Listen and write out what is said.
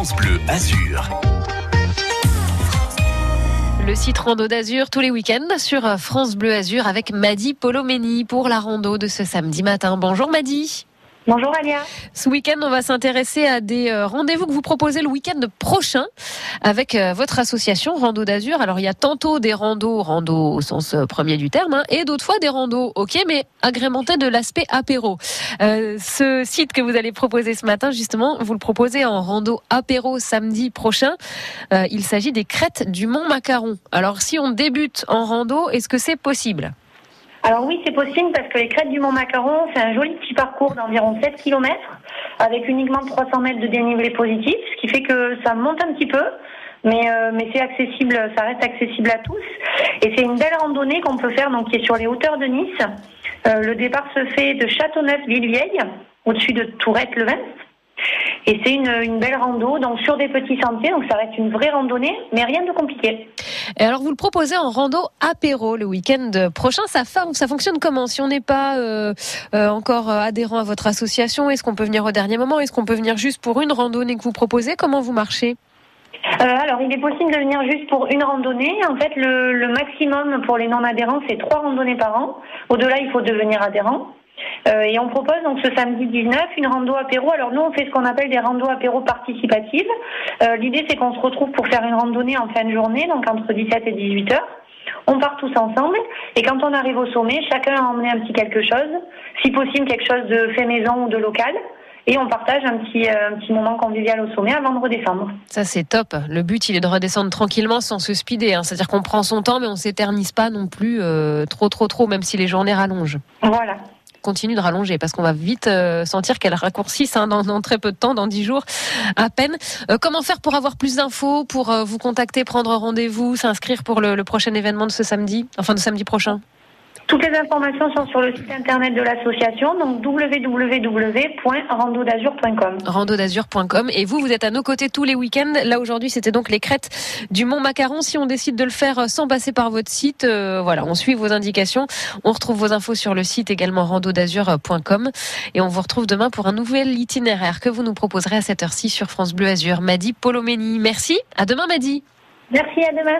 France Bleu Azur. Le site Rando d'Azur tous les week-ends sur France Bleu Azur avec Madi Polomeni pour la rando de ce samedi matin. Bonjour Madi. Bonjour Alia. Ce week-end, on va s'intéresser à des euh, rendez-vous que vous proposez le week-end prochain avec euh, votre association Rando d'Azur. Alors, il y a tantôt des randos, rando au sens euh, premier du terme, hein, et d'autres fois des randos, ok, mais agrémentés de l'aspect apéro. ce site que vous allez proposer ce matin, justement, vous le proposez en rando apéro samedi prochain. il s'agit des crêtes du Mont Macaron. Alors, si on débute en rando, est-ce que c'est possible? Alors oui, c'est possible parce que les crêtes du Mont Macaron, c'est un joli petit parcours d'environ 7 km avec uniquement 300 mètres de dénivelé positif, ce qui fait que ça monte un petit peu, mais, euh, mais c'est accessible, ça reste accessible à tous. Et c'est une belle randonnée qu'on peut faire, donc qui est sur les hauteurs de Nice. Euh, le départ se fait de Châteauneuf-Villevieille, au-dessus de Tourette-le-Vin. Et c'est une, une, belle rando, donc sur des petits sentiers, donc ça reste une vraie randonnée, mais rien de compliqué. Et alors vous le proposez en rando apéro le week-end prochain. Ça, ça fonctionne comment? Si on n'est pas euh, euh, encore adhérent à votre association, est-ce qu'on peut venir au dernier moment? Est-ce qu'on peut venir juste pour une randonnée que vous proposez? Comment vous marchez? Euh, alors, il est possible de venir juste pour une randonnée. En fait, le, le maximum pour les non-adhérents, c'est trois randonnées par an. Au-delà, il faut devenir adhérent. Euh, et on propose donc ce samedi 19 une rando apéro. Alors nous on fait ce qu'on appelle des randos apéro participatives. Euh, L'idée c'est qu'on se retrouve pour faire une randonnée en fin de journée, donc entre 17 et 18 heures. On part tous ensemble et quand on arrive au sommet, chacun a emmené un petit quelque chose, si possible quelque chose de fait maison ou de local. Et on partage un petit, euh, un petit moment convivial au sommet avant de redescendre. Ça, c'est top. Le but, il est de redescendre tranquillement sans se speeder. Hein. C'est-à-dire qu'on prend son temps, mais on s'éternise pas non plus euh, trop, trop, trop, même si les journées rallongent. Voilà continue de rallonger parce qu'on va vite euh, sentir qu'elle raccourcisse hein, dans, très peu de temps, dans dix jours à peine. Euh, comment faire pour avoir plus d'infos, pour euh, vous contacter, prendre rendez-vous, s'inscrire pour le, le prochain événement de ce samedi, enfin de samedi prochain? Toutes les informations sont sur le site internet de l'association, donc www.randodazur.com. Randodazur.com. Et vous, vous êtes à nos côtés tous les week-ends. Là, aujourd'hui, c'était donc les crêtes du Mont Macaron. Si on décide de le faire sans passer par votre site, euh, voilà, on suit vos indications. On retrouve vos infos sur le site également randodazur.com. Et on vous retrouve demain pour un nouvel itinéraire que vous nous proposerez à cette heure-ci sur France Bleu Azur. Madi Polomeni. Merci. À demain, Madi. Merci, à demain.